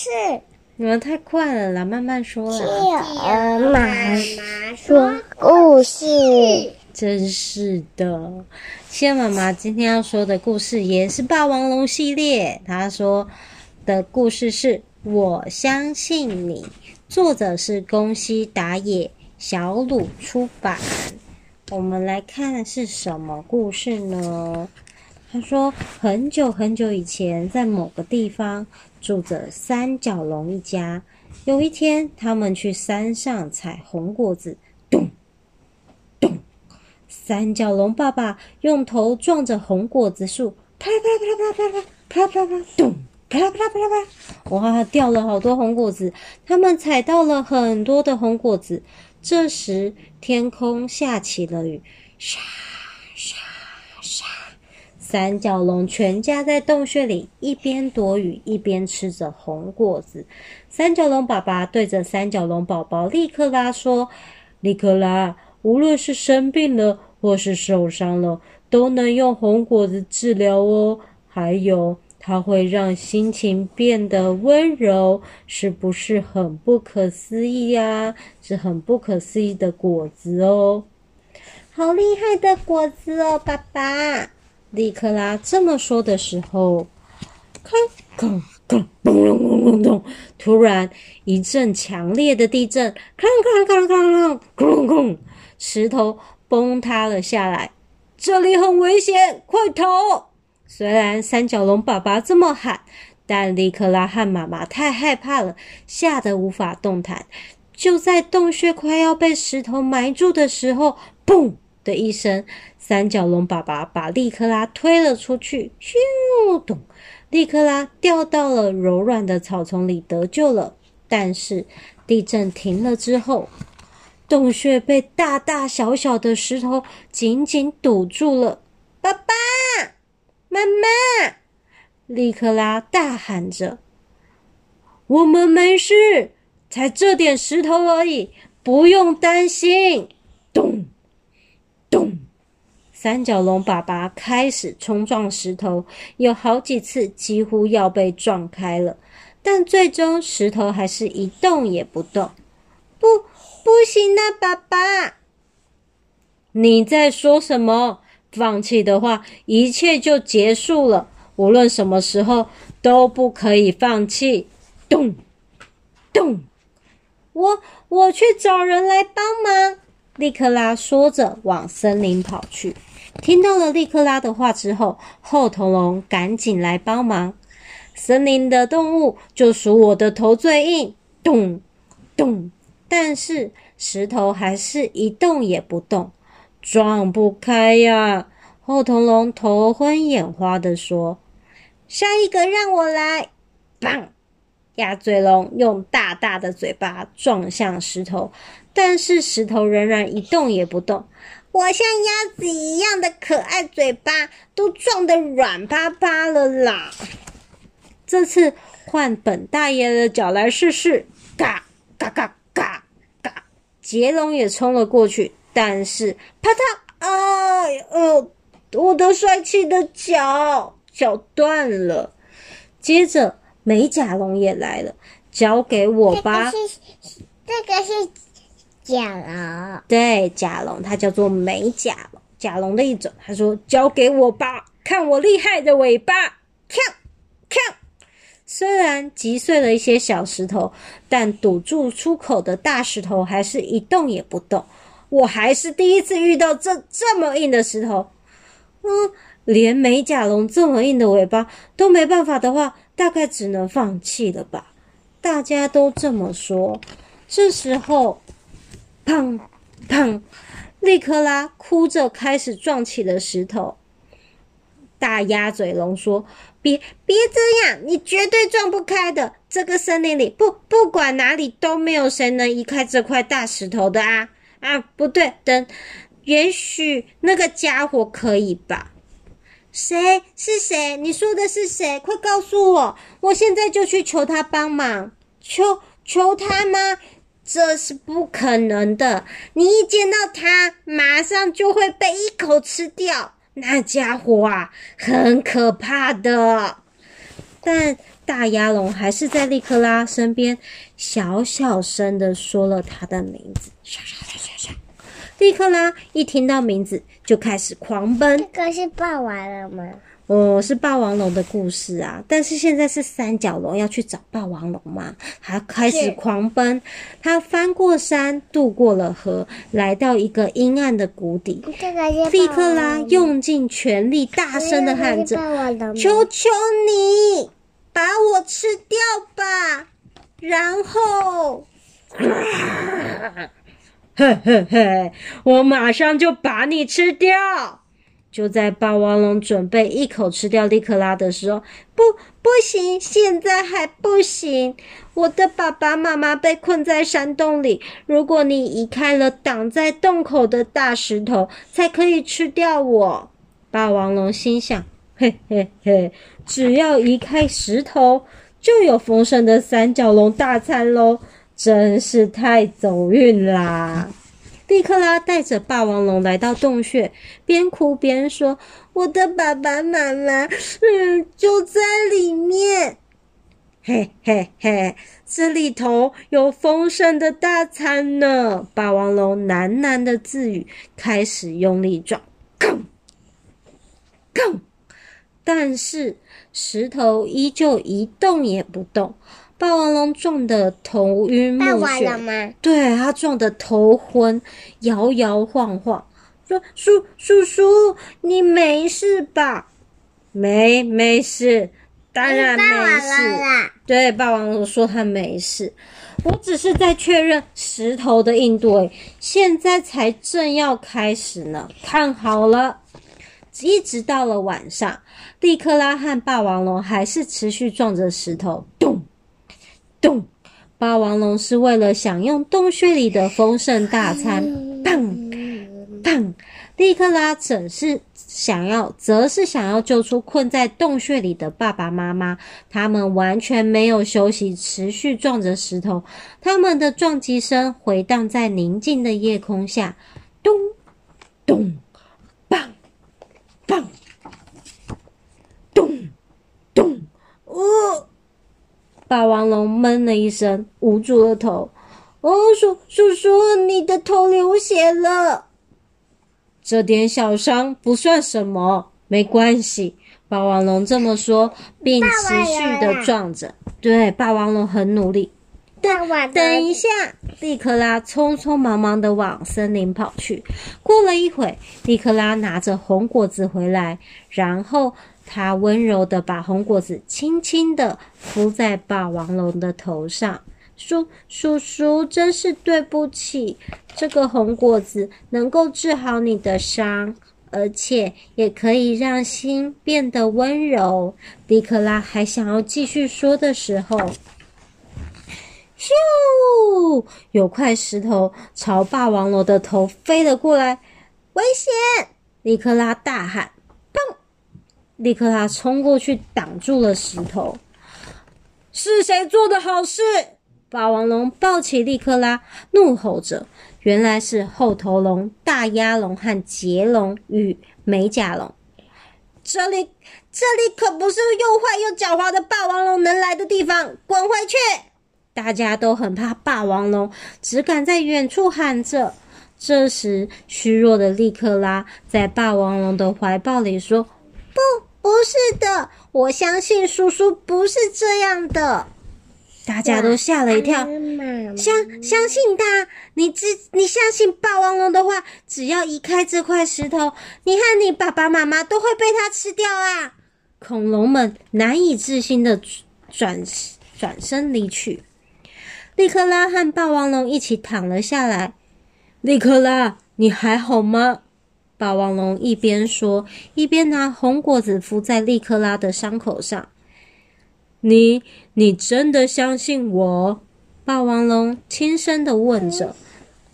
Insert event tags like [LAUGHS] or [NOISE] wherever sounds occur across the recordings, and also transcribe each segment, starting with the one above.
事。你们太快了啦，慢慢说啦。企鹅妈妈说故事。真是的，企鹅妈妈今天要说的故事也是霸王龙系列。她说的故事是《我相信你》，作者是宫西达也，小鲁出版。我们来看是什么故事呢？他说：“很久很久以前，在某个地方住着三角龙一家。有一天，他们去山上采红果子，咚咚！三角龙爸爸用头撞着红果子树，啪啦啪啦啪啦啪啦啪啦啪啦啪啪，咚啪啦啪啦啪啦啪！哇，掉了好多红果子。他们采到了很多的红果子。这时，天空下起了雨，沙沙沙。”三角龙全家在洞穴里一边躲雨一边吃着红果子。三角龙爸爸对着三角龙宝宝利克拉说：“利克拉，无论是生病了或是受伤了，都能用红果子治疗哦。还有，它会让心情变得温柔，是不是很不可思议呀？是很不可思议的果子哦，好厉害的果子哦，爸爸。”利克拉这么说的时候，哐哐哐，咚隆隆隆咚！突然一阵强烈的地震，哐哐哐哐哐，哐哐，石头崩塌了下来。这里很危险，快逃！虽然三角龙爸爸这么喊，但利克拉和妈妈太害怕了，吓得无法动弹。就在洞穴快要被石头埋住的时候，嘣的一声。三角龙爸爸把利克拉推了出去，咻咚！利克拉掉到了柔软的草丛里得救了。但是地震停了之后，洞穴被大大小小的石头紧紧堵住了。爸爸妈妈，利克拉大喊着：“我们没事，才这点石头而已，不用担心。”咚。三角龙爸爸开始冲撞石头，有好几次几乎要被撞开了，但最终石头还是一动也不动。不，不行啊，爸爸！你在说什么？放弃的话，一切就结束了。无论什么时候都不可以放弃。咚，咚！我我去找人来帮忙。利克拉说着，往森林跑去。听到了利克拉的话之后，后头龙赶紧来帮忙。森林的动物就属我的头最硬，咚咚。但是石头还是一动也不动，撞不开呀！后头龙头昏眼花地说：“下一个让我来！”棒！鸭嘴龙用大大的嘴巴撞向石头，但是石头仍然一动也不动。我像鸭子一样的可爱嘴巴都撞得软趴趴了啦！这次换本大爷的脚来试试，嘎嘎嘎嘎嘎！杰龙也冲了过去，但是啪嗒，哎呦，我的帅气的脚脚断了。接着美甲龙也来了，交给我吧。这个是，这个是。甲龙，对，甲龙，它叫做美甲龙，甲龙的一种。他说：“交给我吧，看我厉害的尾巴！”锵锵，虽然击碎了一些小石头，但堵住出口的大石头还是一动也不动。我还是第一次遇到这这么硬的石头。嗯，连美甲龙这么硬的尾巴都没办法的话，大概只能放弃了吧？大家都这么说。这时候。砰砰！利克拉哭着开始撞起了石头。大鸭嘴龙说：“别别这样，你绝对撞不开的。这个森林里，不不管哪里都没有谁能移开这块大石头的啊！啊，不对，等，也许那个家伙可以吧？谁？是谁？你说的是谁？快告诉我，我现在就去求他帮忙。求求他吗？”这是不可能的！你一见到他，马上就会被一口吃掉。那家伙啊，很可怕的。但大鸭龙还是在利克拉身边，小小声的说了他的名字。利克拉一听到名字就开始狂奔。这个是霸王龙吗？哦，是霸王龙的故事啊！但是现在是三角龙要去找霸王龙嘛？他开始狂奔，他翻过山，渡过了河，来到一个阴暗的谷底。利克拉用尽全力，大声的喊着：“求求你把我吃掉吧！”然后，嘿嘿嘿，我马上就把你吃掉。就在霸王龙准备一口吃掉利克拉的时候，不，不行，现在还不行。我的爸爸妈妈被困在山洞里，如果你移开了挡在洞口的大石头，才可以吃掉我。霸王龙心想：嘿嘿嘿，只要移开石头，就有丰盛的三角龙大餐喽！真是太走运啦！利克拉带着霸王龙来到洞穴，边哭边说：“我的爸爸妈妈，嗯，就在里面。嘿嘿嘿，这里头有丰盛的大餐呢。”霸王龙喃喃的自语，开始用力撞，砰砰，但是石头依旧一动也不动。霸王龙撞得头晕目眩，对，他撞得头昏，摇摇晃晃。说：“叔叔叔，你没事吧？”“没，没事，当然没事。”对，霸王龙说他没事。我只是在确认石头的硬度，现在才正要开始呢。看好了，一直到了晚上，利克拉和霸王龙还是持续撞着石头，咚。咚！霸王龙是为了享用洞穴里的丰盛大餐。砰砰！利克拉则是想要，则是想要救出困在洞穴里的爸爸妈妈。他们完全没有休息，持续撞着石头。他们的撞击声回荡在宁静的夜空下。咚咚！砰砰！咚咚！哦。霸王龙闷了一声，捂住了头。哦，叔叔叔，你的头流血了。这点小伤不算什么，没关系。霸王龙这么说，并持续的撞着。对，霸王龙很努力。等，等一下，利克拉匆匆忙忙的往森林跑去。过了一会，利克拉拿着红果子回来，然后。他温柔的把红果子轻轻的敷在霸王龙的头上，说：“叔叔，真是对不起。这个红果子能够治好你的伤，而且也可以让心变得温柔。”利克拉还想要继续说的时候，咻！有块石头朝霸王龙的头飞了过来，危险！利克拉大喊。利克拉冲过去挡住了石头。是谁做的好事？霸王龙抱起利克拉，怒吼着。原来是厚头龙、大鸭龙和捷龙与美甲龙。这里，这里可不是又坏又狡猾的霸王龙能来的地方！滚回去！大家都很怕霸王龙，只敢在远处喊着。这时，虚弱的利克拉在霸王龙的怀抱里说：“不。”不是的，我相信叔叔不是这样的。大家都吓了一跳，相相信他。你只你相信霸王龙的话，只要移开这块石头，你和你爸爸妈妈都会被它吃掉啊！恐龙们难以置信的转转身离去。利克拉和霸王龙一起躺了下来。利克拉，你还好吗？霸王龙一边说，一边拿红果子敷在利克拉的伤口上。你，你真的相信我？霸王龙轻声的问着。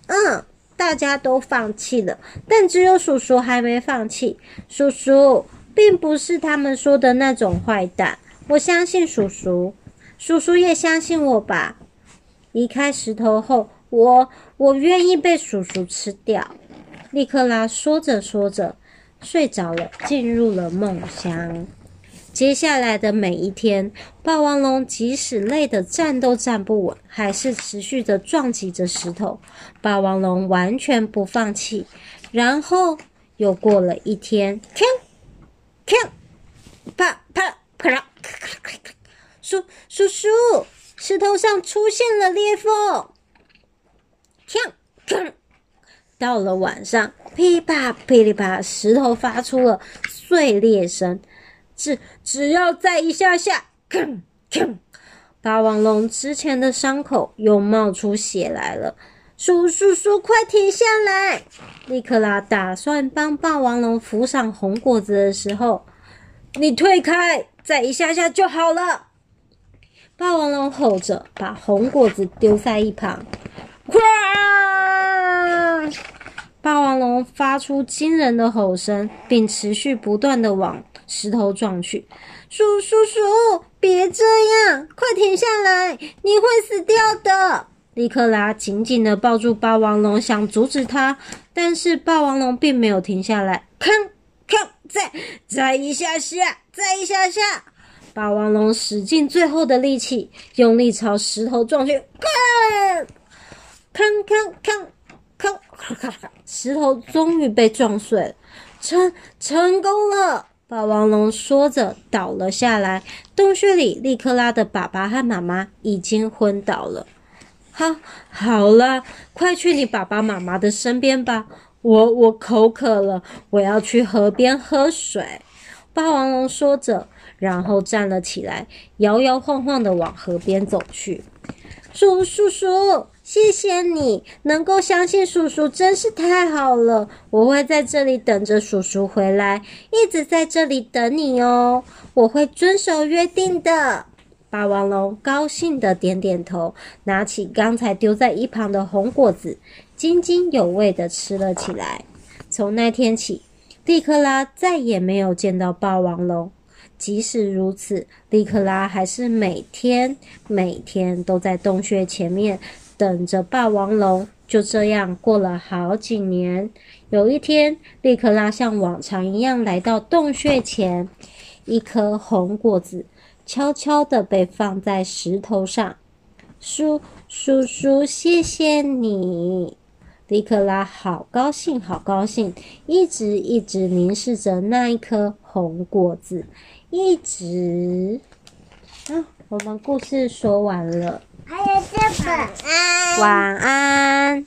嗯，大家都放弃了，但只有叔叔还没放弃。叔叔并不是他们说的那种坏蛋，我相信叔叔，叔叔也相信我吧。离开石头后，我我愿意被叔叔吃掉。利克拉说着说着，睡着了，进入了梦乡。接下来的每一天，霸王龙即使累得站都站不稳，还是持续的撞击着石头。霸王龙完全不放弃。然后又过了一天，锵锵，啪啪啪啦，咔咔咔咔叔叔叔，石头上出现了裂缝。锵锵，到了晚上，噼啪噼里啪，石头发出了碎裂声。只只要再一下下，霸王龙之前的伤口又冒出血来了。叔叔叔，快停下来！利克拉打算帮霸王龙扶上红果子的时候，你退开，再一下下就好了。霸王龙吼着，把红果子丢在一旁。哇！发出惊人的吼声，并持续不断的往石头撞去。叔叔叔，别这样，快停下来，你会死掉的。利克拉紧紧地抱住霸王龙，想阻止他，但是霸王龙并没有停下来。吭吭，再再一下下，再一下下，霸王龙使尽最后的力气，用力朝石头撞去。吭吭吭 [LAUGHS] 石头终于被撞碎了，成成功了！霸王龙说着倒了下来。洞穴里，利克拉的爸爸和妈妈已经昏倒了。好，好了，快去你爸爸妈妈的身边吧。我我口渴了，我要去河边喝水。霸王龙说着，然后站了起来，摇摇晃晃的往河边走去。叔叔叔，谢谢你能够相信叔叔，真是太好了。我会在这里等着叔叔回来，一直在这里等你哦。我会遵守约定的。霸王龙高兴地点点头，拿起刚才丢在一旁的红果子，津津有味地吃了起来。从那天起，莉克拉再也没有见到霸王龙。即使如此，利克拉还是每天每天都在洞穴前面等着霸王龙。就这样过了好几年。有一天，利克拉像往常一样来到洞穴前，一颗红果子。悄悄地被放在石头上，叔叔叔，谢谢你！利克拉好高兴，好高兴，一直一直凝视着那一颗红果子，一直。啊，我们故事说完了，还有这本，晚安。